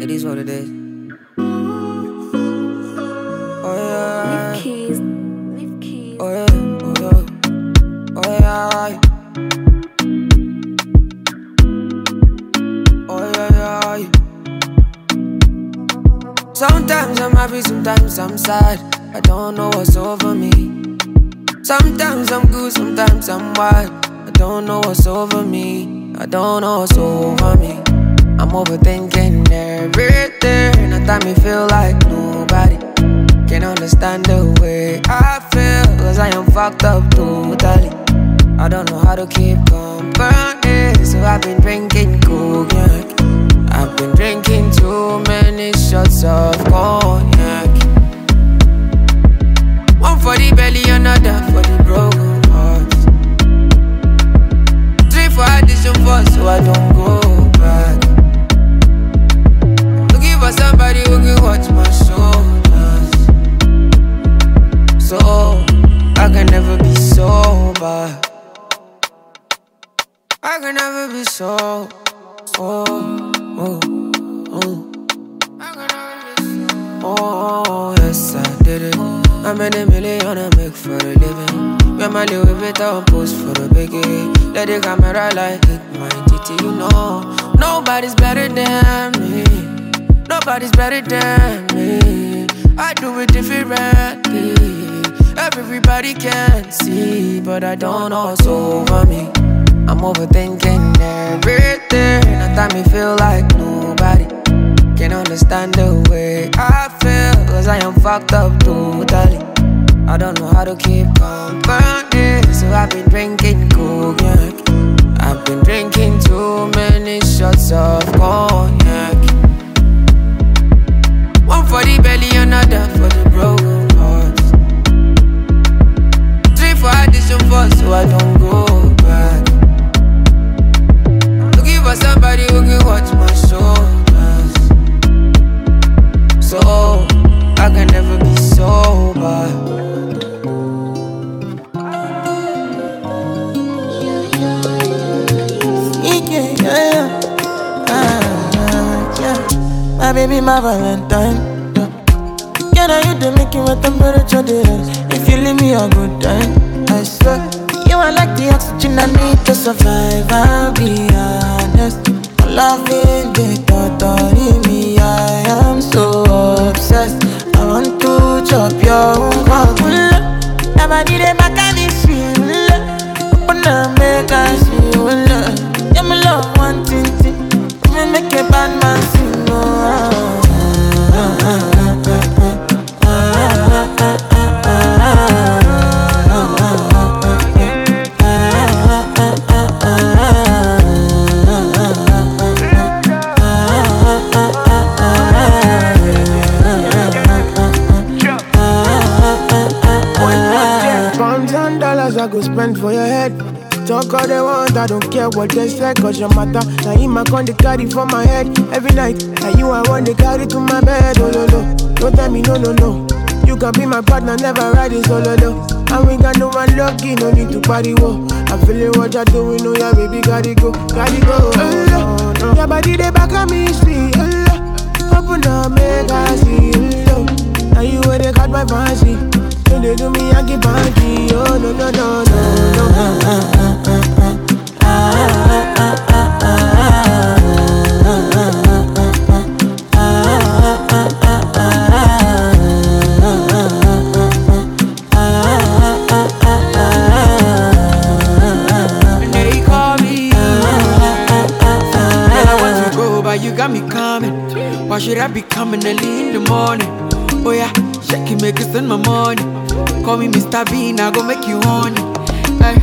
It is what it is. Oh yeah. Leave keys. Keys. Oh yeah. Oh yeah. Oh yeah. Oh yeah. yeah. Sometimes I'm happy, sometimes I'm sad. I don't know what's over me. Sometimes I'm good, sometimes I'm wild. I don't know what's over me. I don't know what's over me. I'm overthinking everything. At time me feel like nobody can understand the way I feel. Cause I am fucked up totally. I don't know how to keep company. So I've been drinking cognac. I've been drinking too many shots of cognac. One for the belly, another for the broken hearts. Three for addition four, so I don't sober. I can never be so. Oh, oh, oh. I can never be so. Oh, yes, I did it. I made a million I make for a living. And my little bit on post for the biggie. Let the camera like hit my titty, you know. Nobody's better than me. Nobody's better than me. I do it differently. Everybody can see, but I don't know what's over me. I'm overthinking everything. At time me feel like nobody can understand the way I feel. Cause I am fucked up totally. I don't know how to keep company. So I've been drinking cognac. I've been drinking too many shots of cognac. Addition so I don't go back. Looking for somebody who can watch my shoulders. So I can never be sober. My baby, my Valentine. Yeah. I you the making my temperature rise? If you leave me a good time, I swear. Eh? You are like the oxygen I need to survive. I'll be honest. Loving the thought of me, I am so obsessed. For your head. Talk all they want, I don't care what they say, cause your matter. Now him I con the carry for my head every night. Now you I want to carry to my bed, oh no no. Don't tell me no no no. You can be my partner, never riding oh, solo low. And we got no one lucky, no need to party wo. I'm feeling what you're doing, oh yeah, baby, gotta go, gotta go. Oh, no. Your body they back on me, see, oh, Open up, make I see, oh, Now you where they got my fancy. When they do me, I get panky. Oh, no, no, no, no, no. You. Why should I be coming early in the morning? Make it send my money. Call me Mr. Bean, I go make you honey. Hey,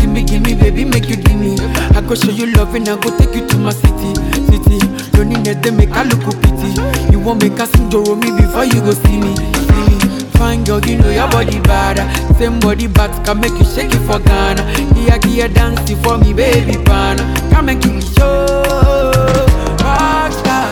give me, give me, baby, make you give me. I go show you love and I go take you to my city, city. Don't need them, make I look pity. You won't make us Joro me before you go see me, see me. Fine girl, you know your body bad. Same body but can make you shake it for Ghana. Here, here, dancing for me, baby, pana. Come and give me show. Rockstar.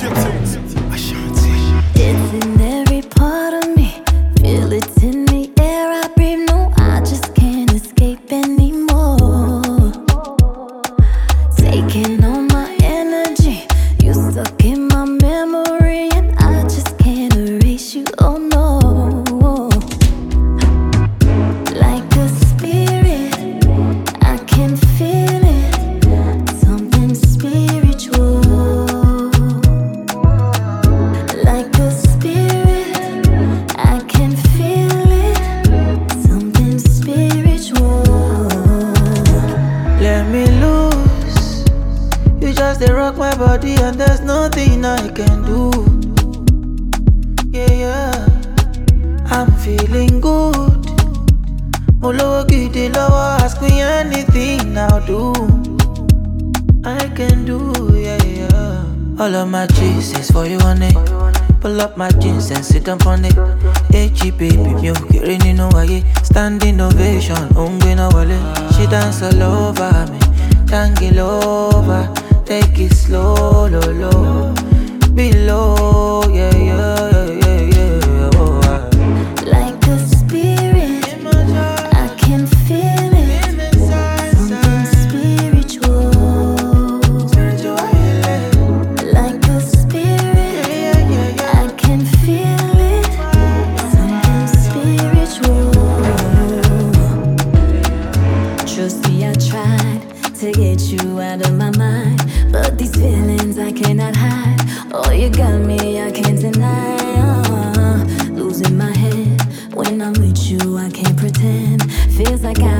Gypsy. Dancing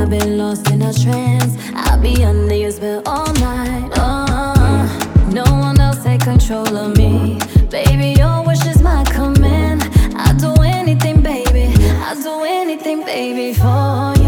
I've been lost in a trance. I'll be under your spell all night. Oh, no one else control of me, baby. Your wish is my command. I'll do anything, baby. I'll do anything, baby, for you.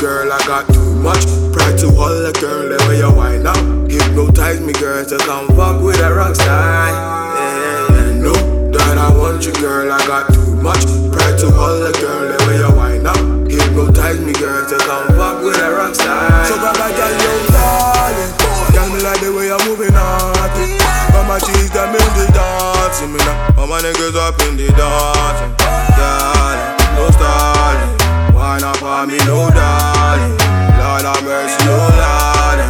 girl, I got too much pride to hold a girl the way you wind up. Hypnotize me, girl, to come fuck with a rock star. Yeah, yeah, that I want you, girl, I got too much pride to hold a girl the way you wind up. Hypnotize me, girl, to come fuck with a rock star. So grab a girl, you darling. Girl, me like the way you're moving on. Mama, jeans got me in the dancing, me now. Mama, niggas up in the dancing, darling, no. Run up on me, no darling. Lord have mercy, no Lord.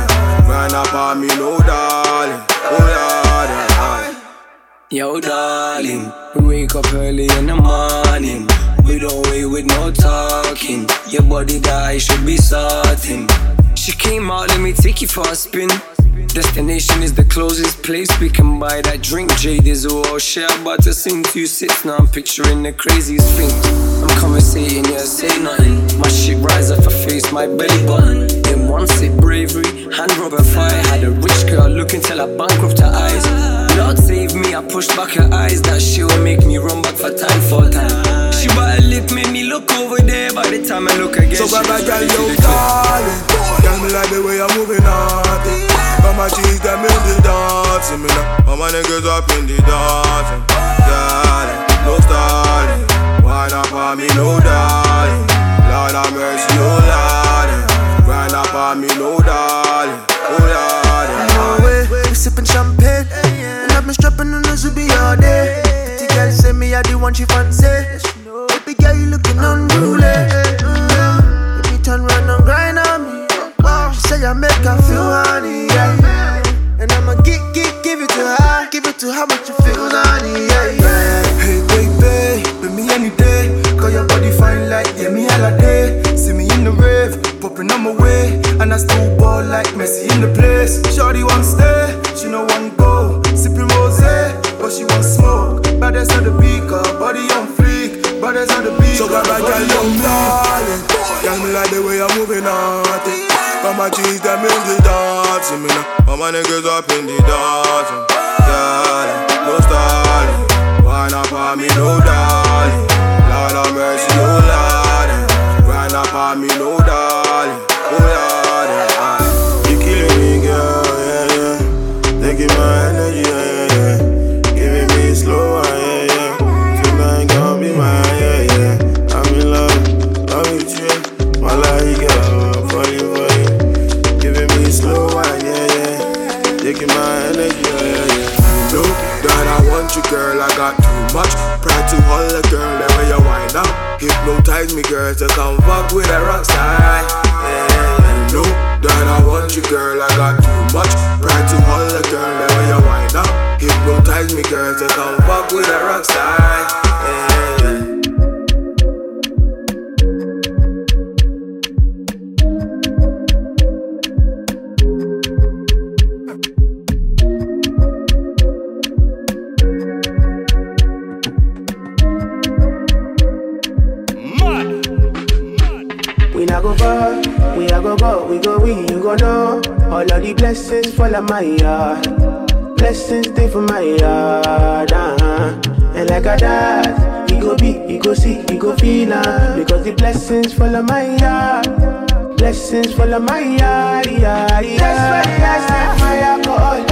Run up on me, no darling. Oh Lord. Yo, darling, wake up early in the morning. We don't wait with no talking. Your body die should be certain. She came out, let me take you for a spin. Destination is the closest place we can buy that drink. Jade is all share, about to sing two sits. Now I'm picturing the craziest things. I'm conversating, yeah, say nothing. My shit rise up, her face, my belly button. Then one sip bravery, hand rub a fire. Had a rich girl looking till I bankrupt her eyes. Lord save me, I pushed back her eyes. That shit will make me run back for time for time. She bought a lip, made me look over there. By the time I look again, So she grab a was girl, ready to you the club. darling Girl, me like the way you're moving on Got my cheese, them in the dancing Me now, all my niggas up in the dancing Darling, no stalling Why not for me, no darling Lord have mercy, oh Lord Grind up on me, no darling Oh Lord No way, we sipping champagne. And I've been strapping on the Zubi all day. The girl say me I the one she fancy. Baby girl, you looking unruly. Mm. Baby, turn round and grind on me. She say I make her feel honey, my niggas up in the dancing go see, go feel uh, Because the blessings fall on my yard. Blessings fall on my yard, yeah, yeah. That's why I set my alcohol. I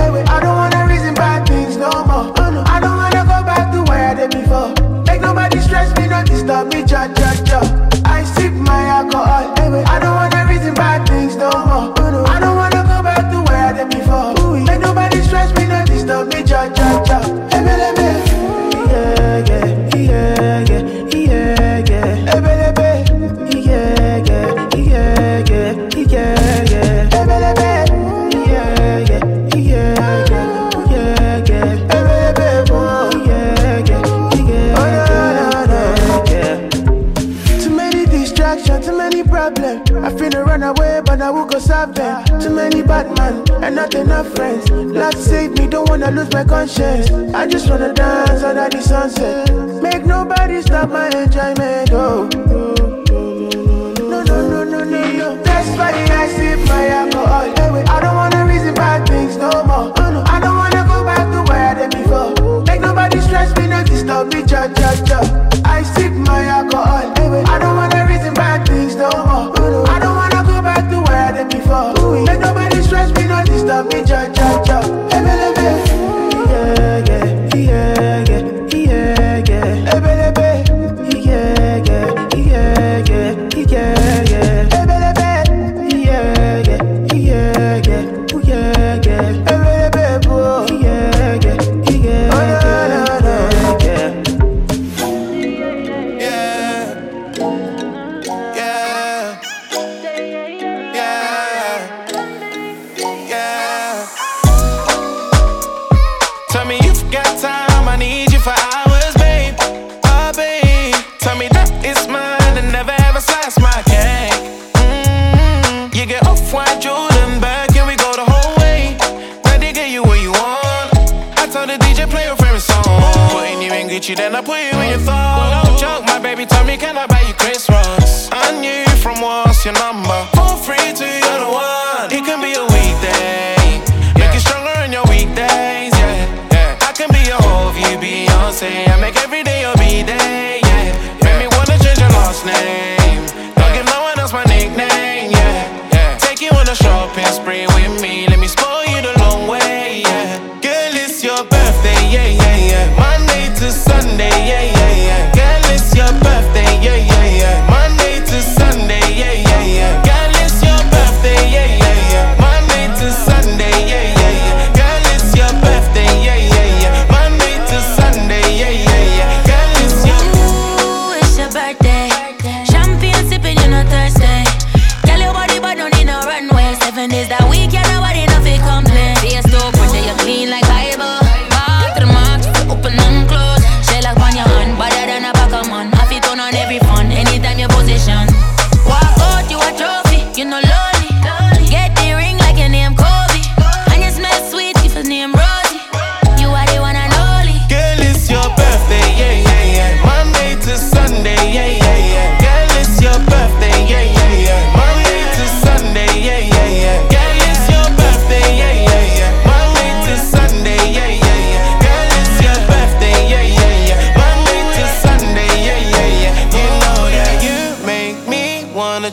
Too many bad man and not enough friends. Lord save me, don't wanna lose my conscience. I just wanna dance under the sunset. Make nobody stop my enjoyment. Oh. No, no, no, no, no, no. That's why I sip my alcohol. I don't wanna reason bad things no more. Oh, I don't wanna go back to where I did before. Make nobody stress me, not disturb me, cha cha cha.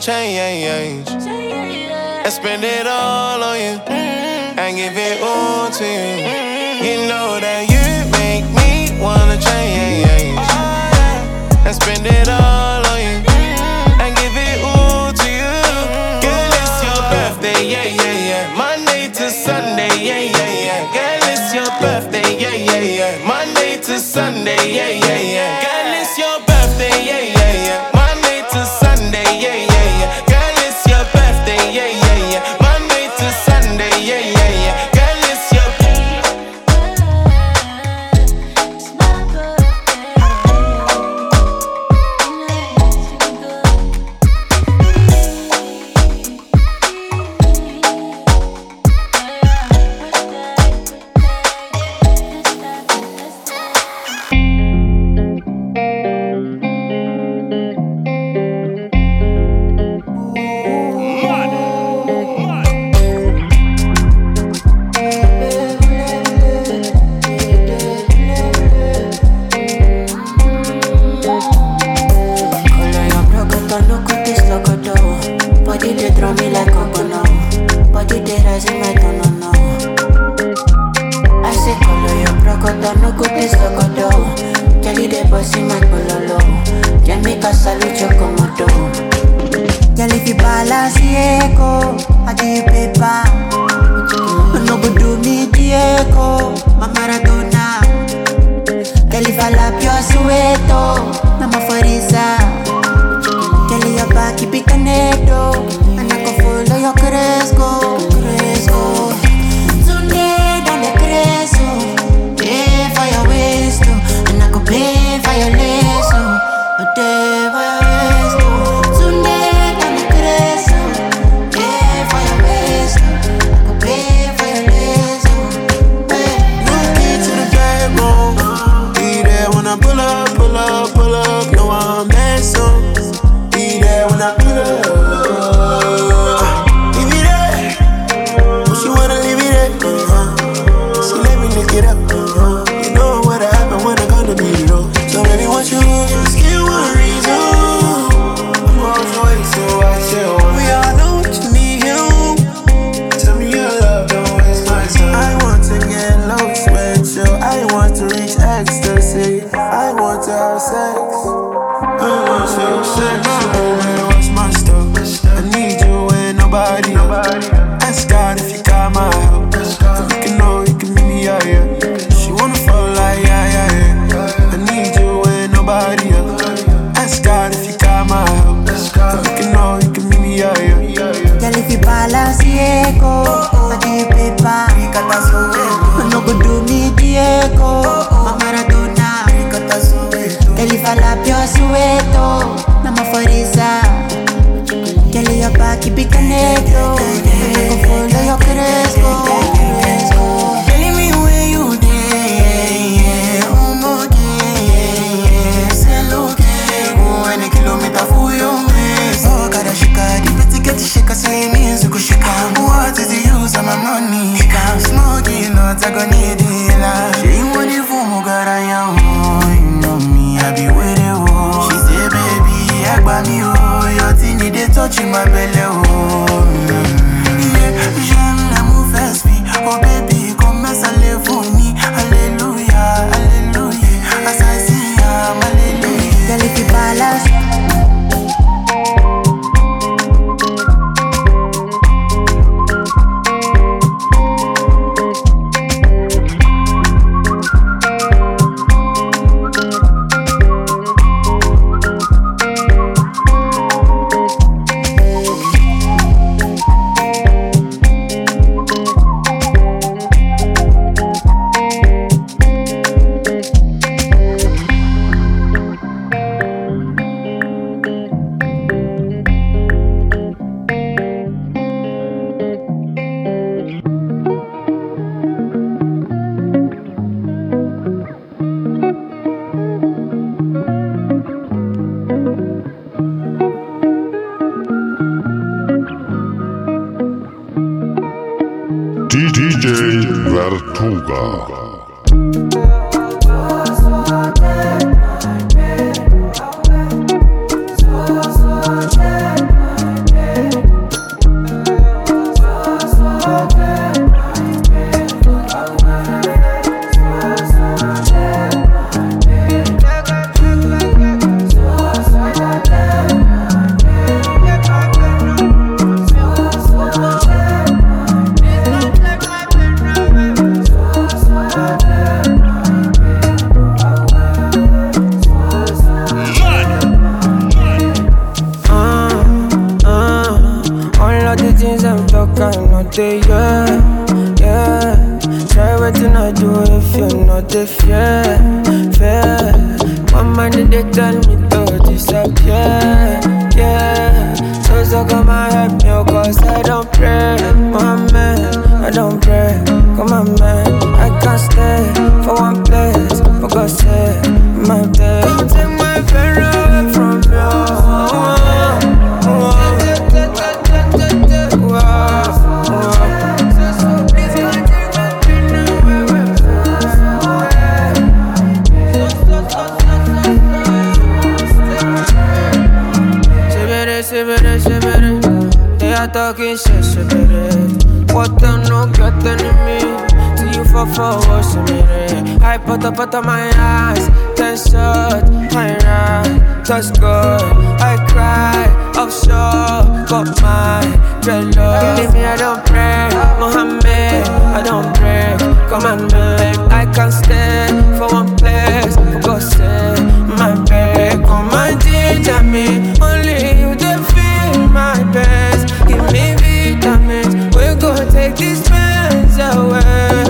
to change and spend it all on you and give it all to you. You know that you make me wanna change and spend it all on you and give it all to you. Girl, it's your birthday, yeah, yeah, yeah. Monday to Sunday, yeah, yeah, yeah. Girl, it's your birthday, yeah, yeah, yeah. Monday to Sunday, yeah, yeah, yeah. my belly. Oh. if you're not the fair, fair. My money they tell me to disappear, yeah. So so come and help me, oh, cause I don't pray, my man, I don't pray, come on man. No you fall I put up out my eyes. Ten shot, I run That's good, I cry got my me, I don't pray. Mohammed, I don't pray. Come on, babe, I can't stay. take these plans away.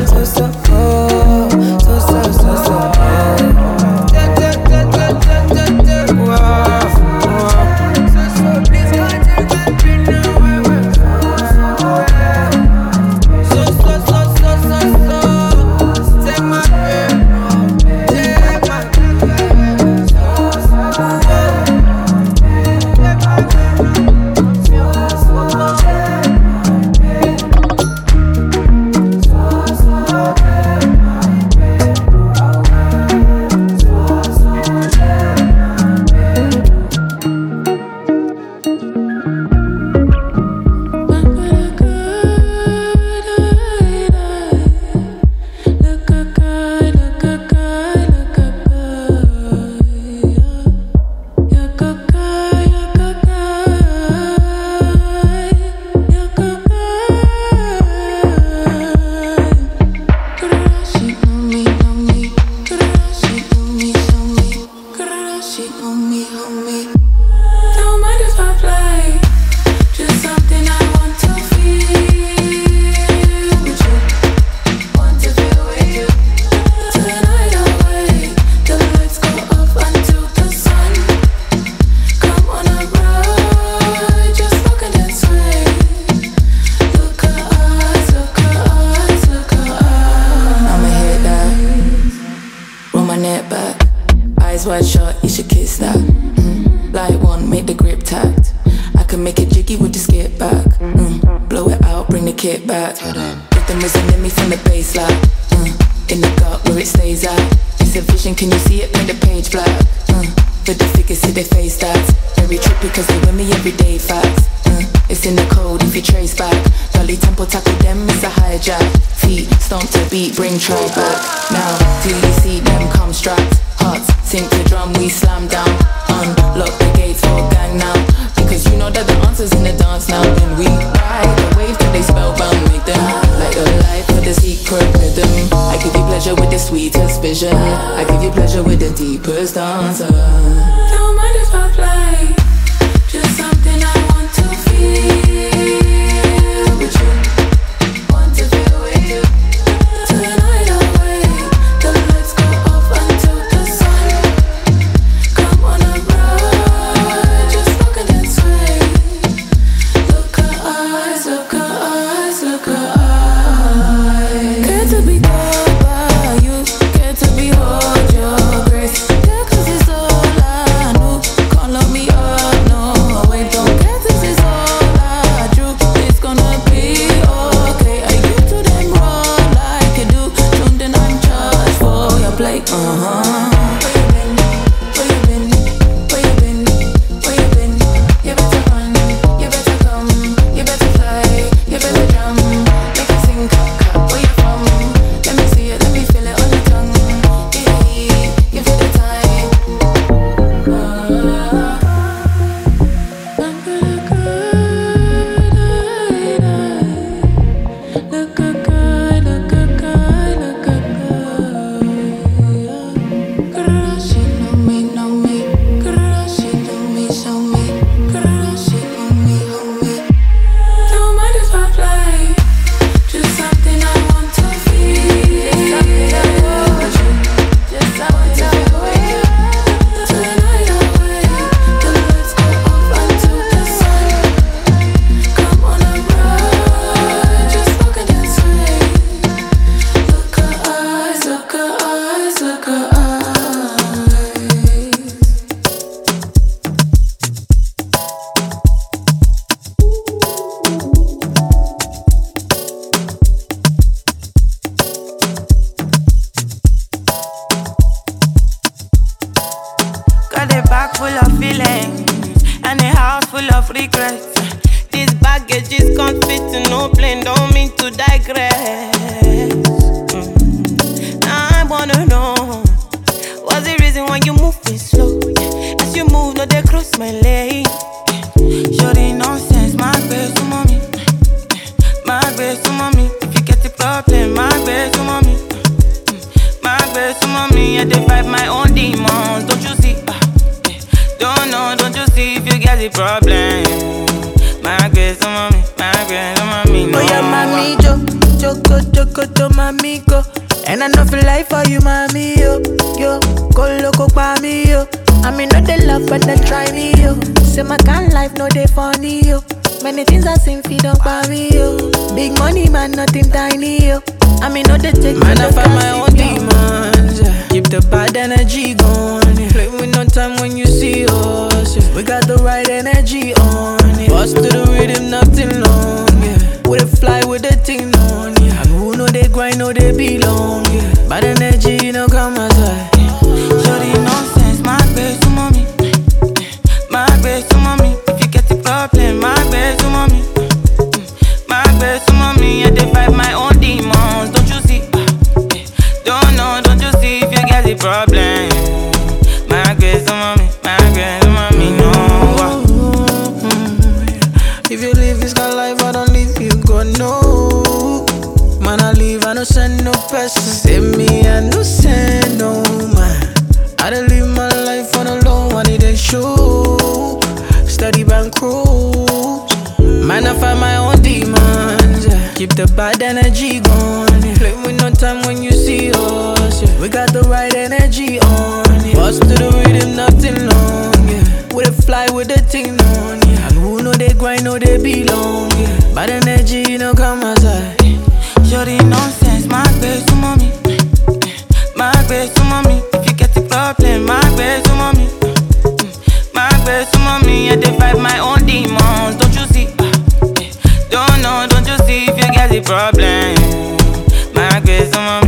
This baggage is can't fit in no plane, don't mean to digress. Mm. Now I wanna know what's the reason why you move me slow? As you move, no, they cross my lane. Shorty nonsense, my best to mommy. My best to mommy. If you get a problem, my best to mommy. My best to mommy, I dey fight my own demons. Don't you see? Ah. Don't know, don't you see if you get the problem? My best to oh, mommy, my best to oh, mommy. No. Oh yeah, mami, jo, joko, joko, to mami, go. And I know feel life for you, mami, yo, yo. Go loco, pa me, yo. I mean, not the love, but then try me, yo. Say my kind life, no they funny, yo. Many things I seen feed up by me, yo. Big money, man, nothing tiny, yo. I mean, no they take Man, I find my own demons. yeah. Keep the bad energy going. yeah. Play with no time when you see us. yeah. We got the right energy on. Yeah. Bust to the rhythm, nothing long. Yeah. We dey fly with the thing on. Yeah. And who know they grind, know they belong. Yeah. Bad energy, no come as outside. Shorty nonsense, my best to mommy. My best to mommy. If you get the problem, my best to mommy. My best to mommy, I fight my own demons. Don't you see? Don't know, don't you see if you get the problem? Person. Send me, I no send no man. I don't live my life on a low one, it ain't show. Steady bank cruise. Man, I find my own demons. Keep the bad energy going. Play with no time when you see us. We got the right energy on. Yeah. Bust to the rhythm, nothing long. We dey fly with the thing on. And who know they grind, know they belong. Bad energy, you know, come outside. Shorty nonsense, my best to mommy. My best to mommy. If you get the problem, my best to mommy. My best to mommy, I dey my own demons. Don't you see? Don't know, don't you see if you get the problem? My best to mommy,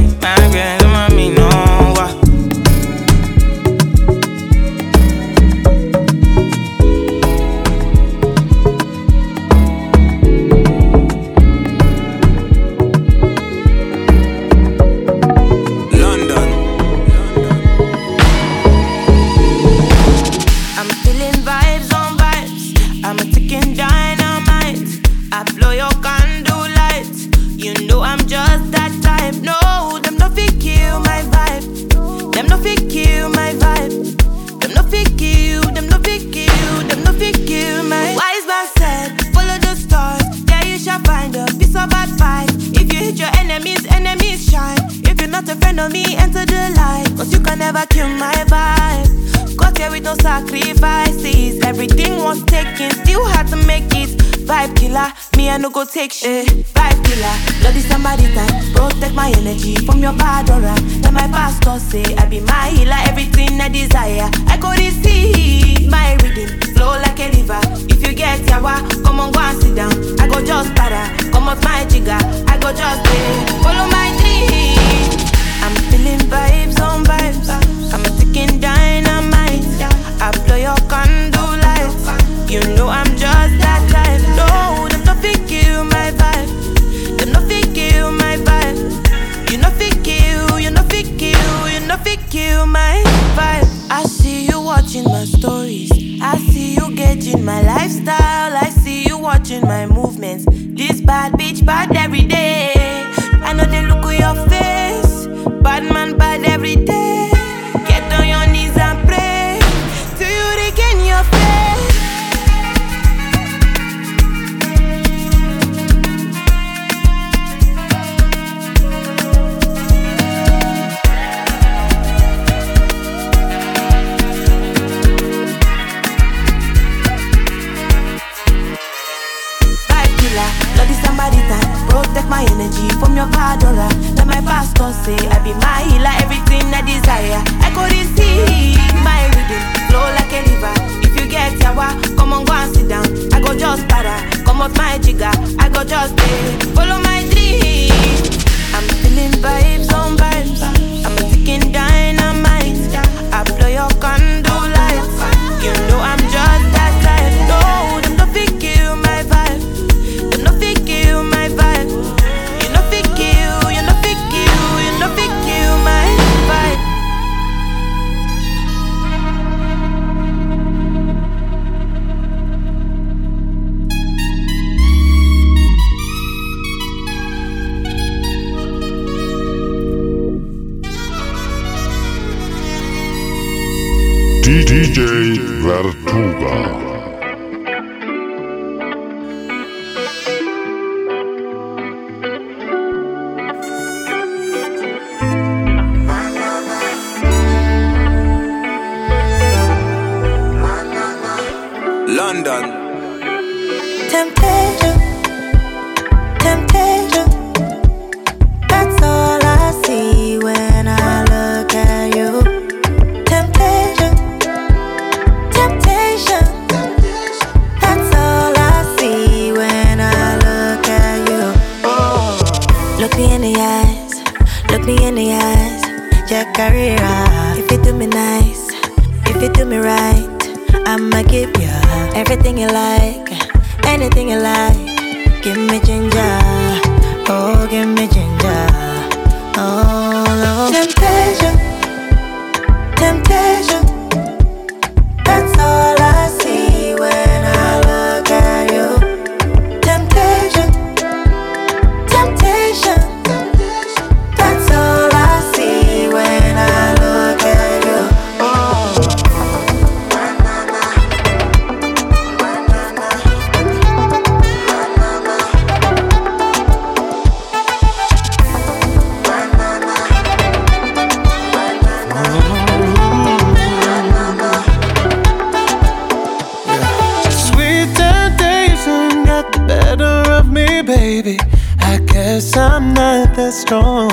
London. Temptation, temptation. That's all I see when I look at you. Temptation, temptation. That's all I see when I look at you. Look me in the eyes, look me in the eyes. Jack Carrera. If you do me nice, if you do me right. I'ma give you everything you like, anything you like. Give me ginger, oh, give me ginger, oh, no. strong.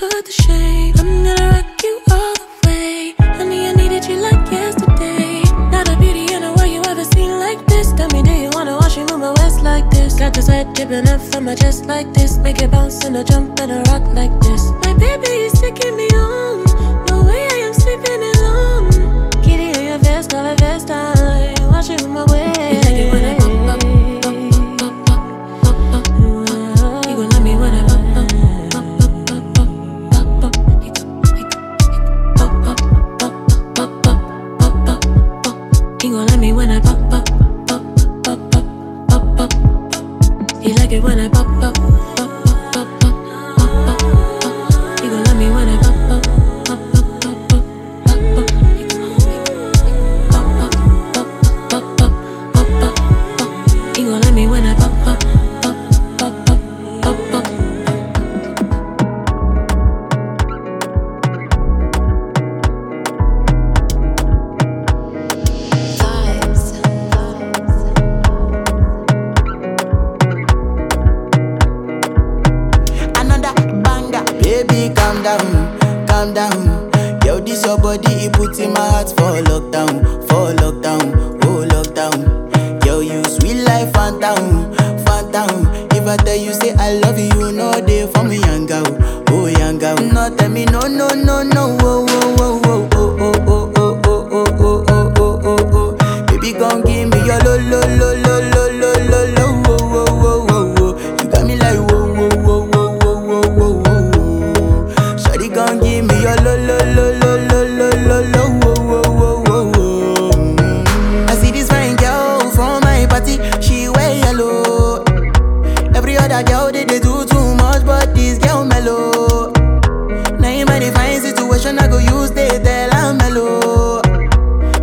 put the shade. I'm gonna rock you all the way. Honey, I needed you like yesterday. Not a beauty in know world you ever seen like this. Tell me, do you wanna watch me move my waist like this? Got the sweat dripping up from my chest like this. Make it bounce and a jump and a rock like other girl they, they do too much, but this girl mellow. Now in my divine situation, I go use they tell I'm mellow.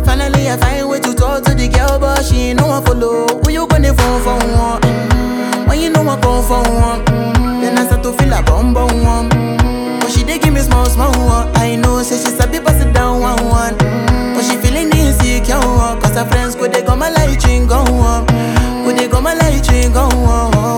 Finally, I find way to talk to the girl, but she ain't no one follow. Who you gonna phone for one? Mm-hmm. When you know I come for one, mm-hmm. then I start to feel a bum bum one. Mm-hmm. But she they give me small small one. I know, say she's a bit pass it down one one. Mm-hmm. But she feeling insecure, cause her friends could they come my light ring go on. Could they go my light ring go on?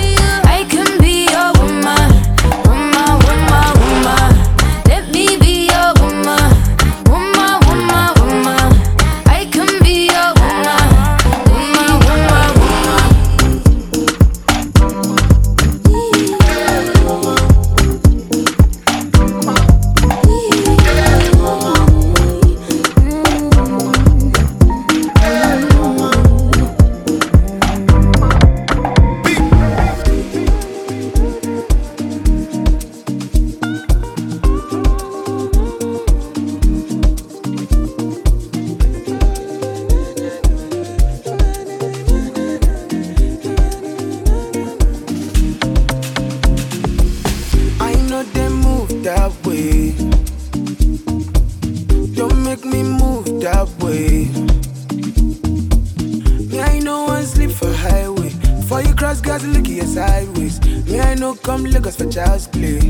us for child's play.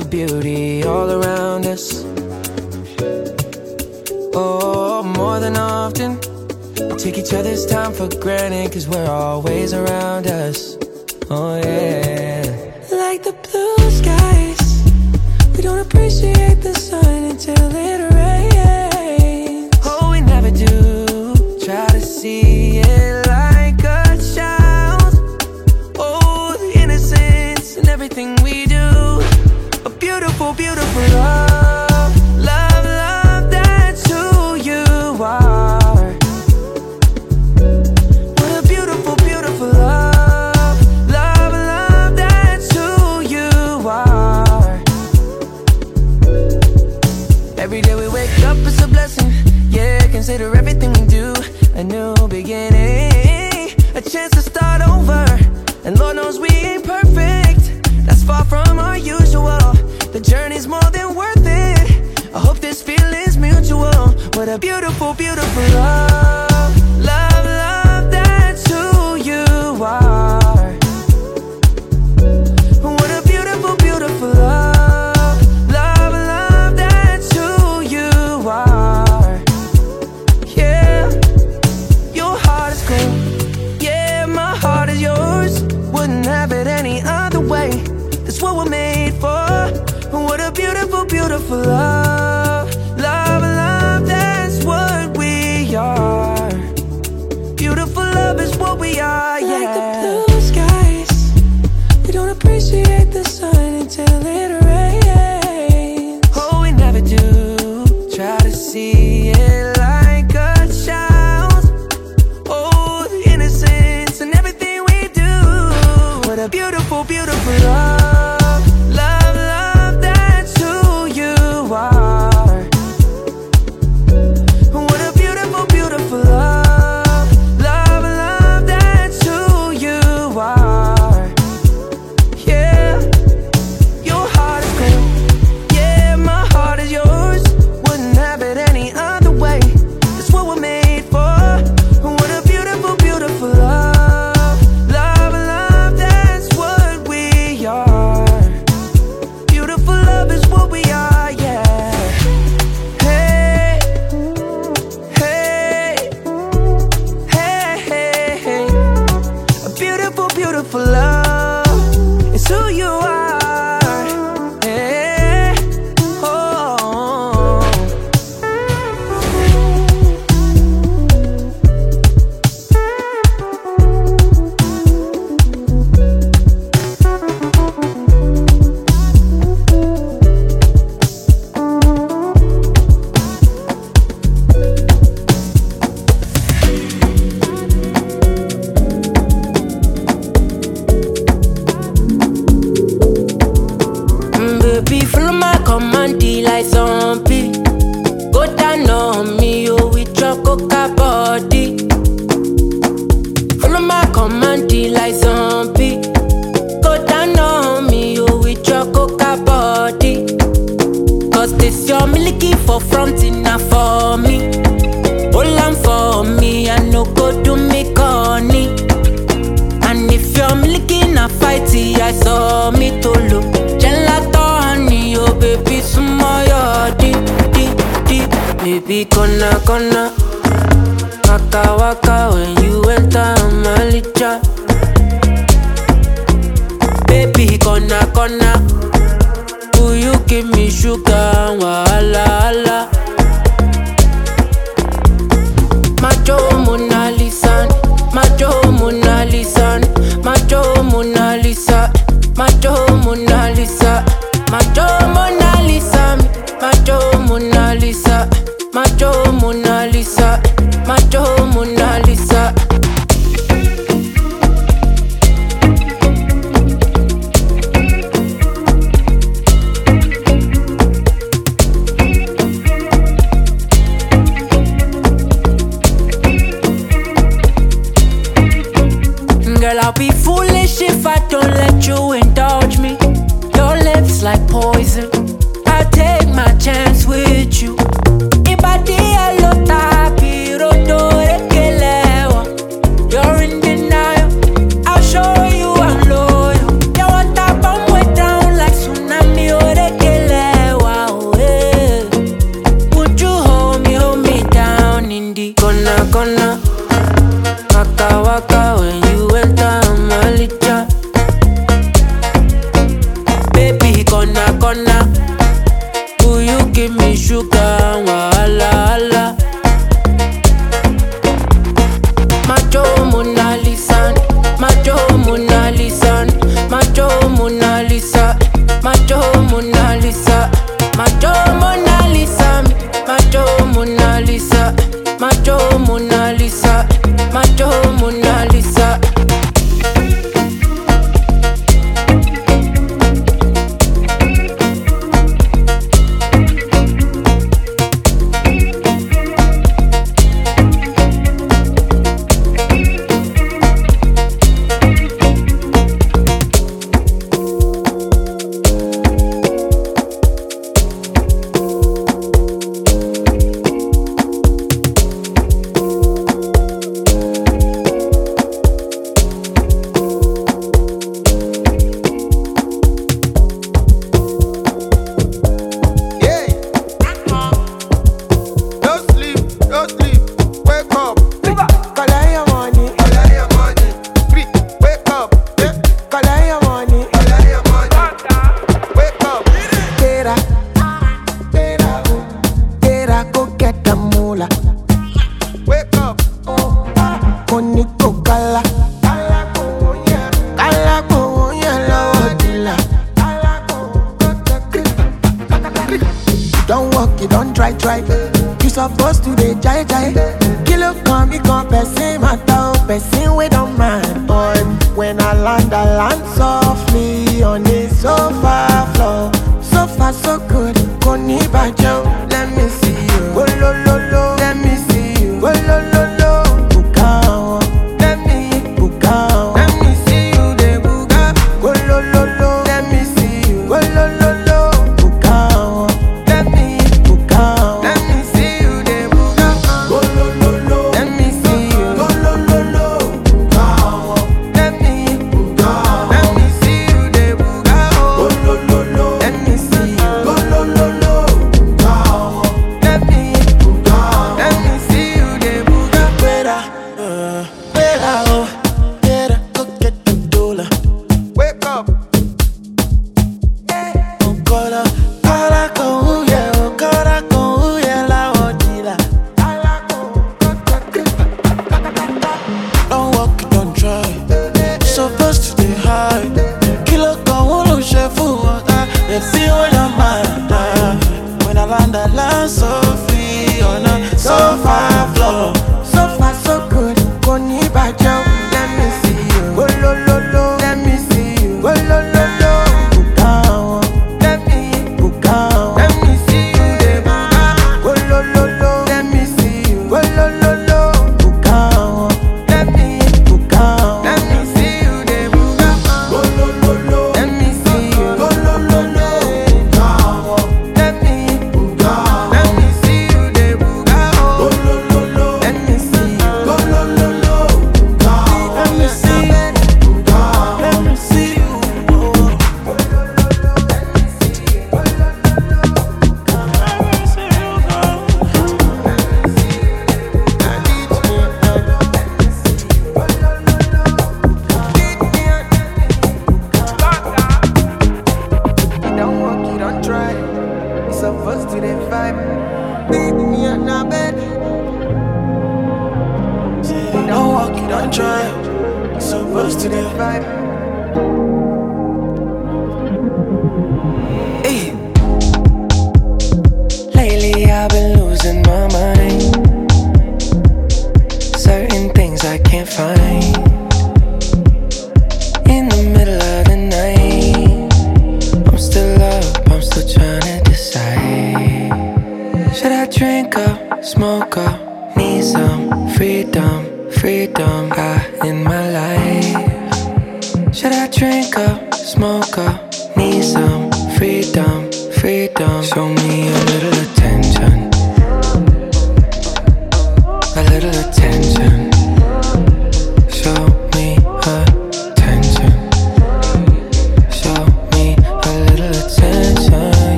the beauty all around us. Oh, more than often, we take each other's time for granted, cause we're always around.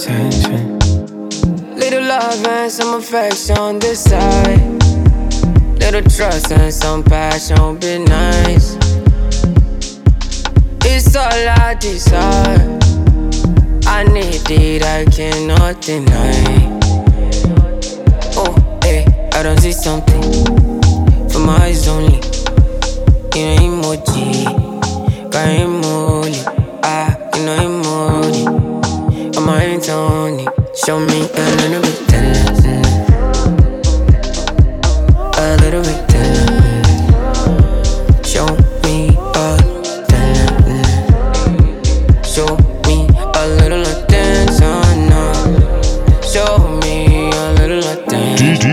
attention. Little love and some affection this side. Little trust and some passion be nice. It's all I desire. I need it, I cannot deny. Oh, hey, I don't see something. For my eyes only. In emoji, got emoji. show me a little bit dancing. A little bit dancing. Show me a dancing. Show me a little of dance. Oh no. Show me a little of dance. DJ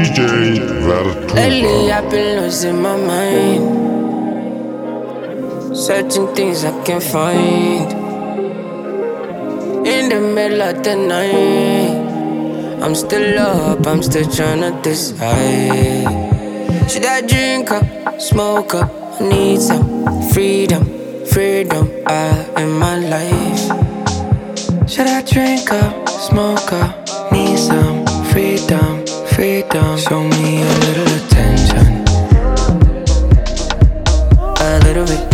Lately I've been losing my mind. Searching things I can't find in the middle of the night. I'm still up, I'm still trying to decide. Should I drink up, smoke up? I need some freedom, freedom I in my life. Should I drink up, smoke up? Need some freedom, freedom. Show me a little attention, a little bit.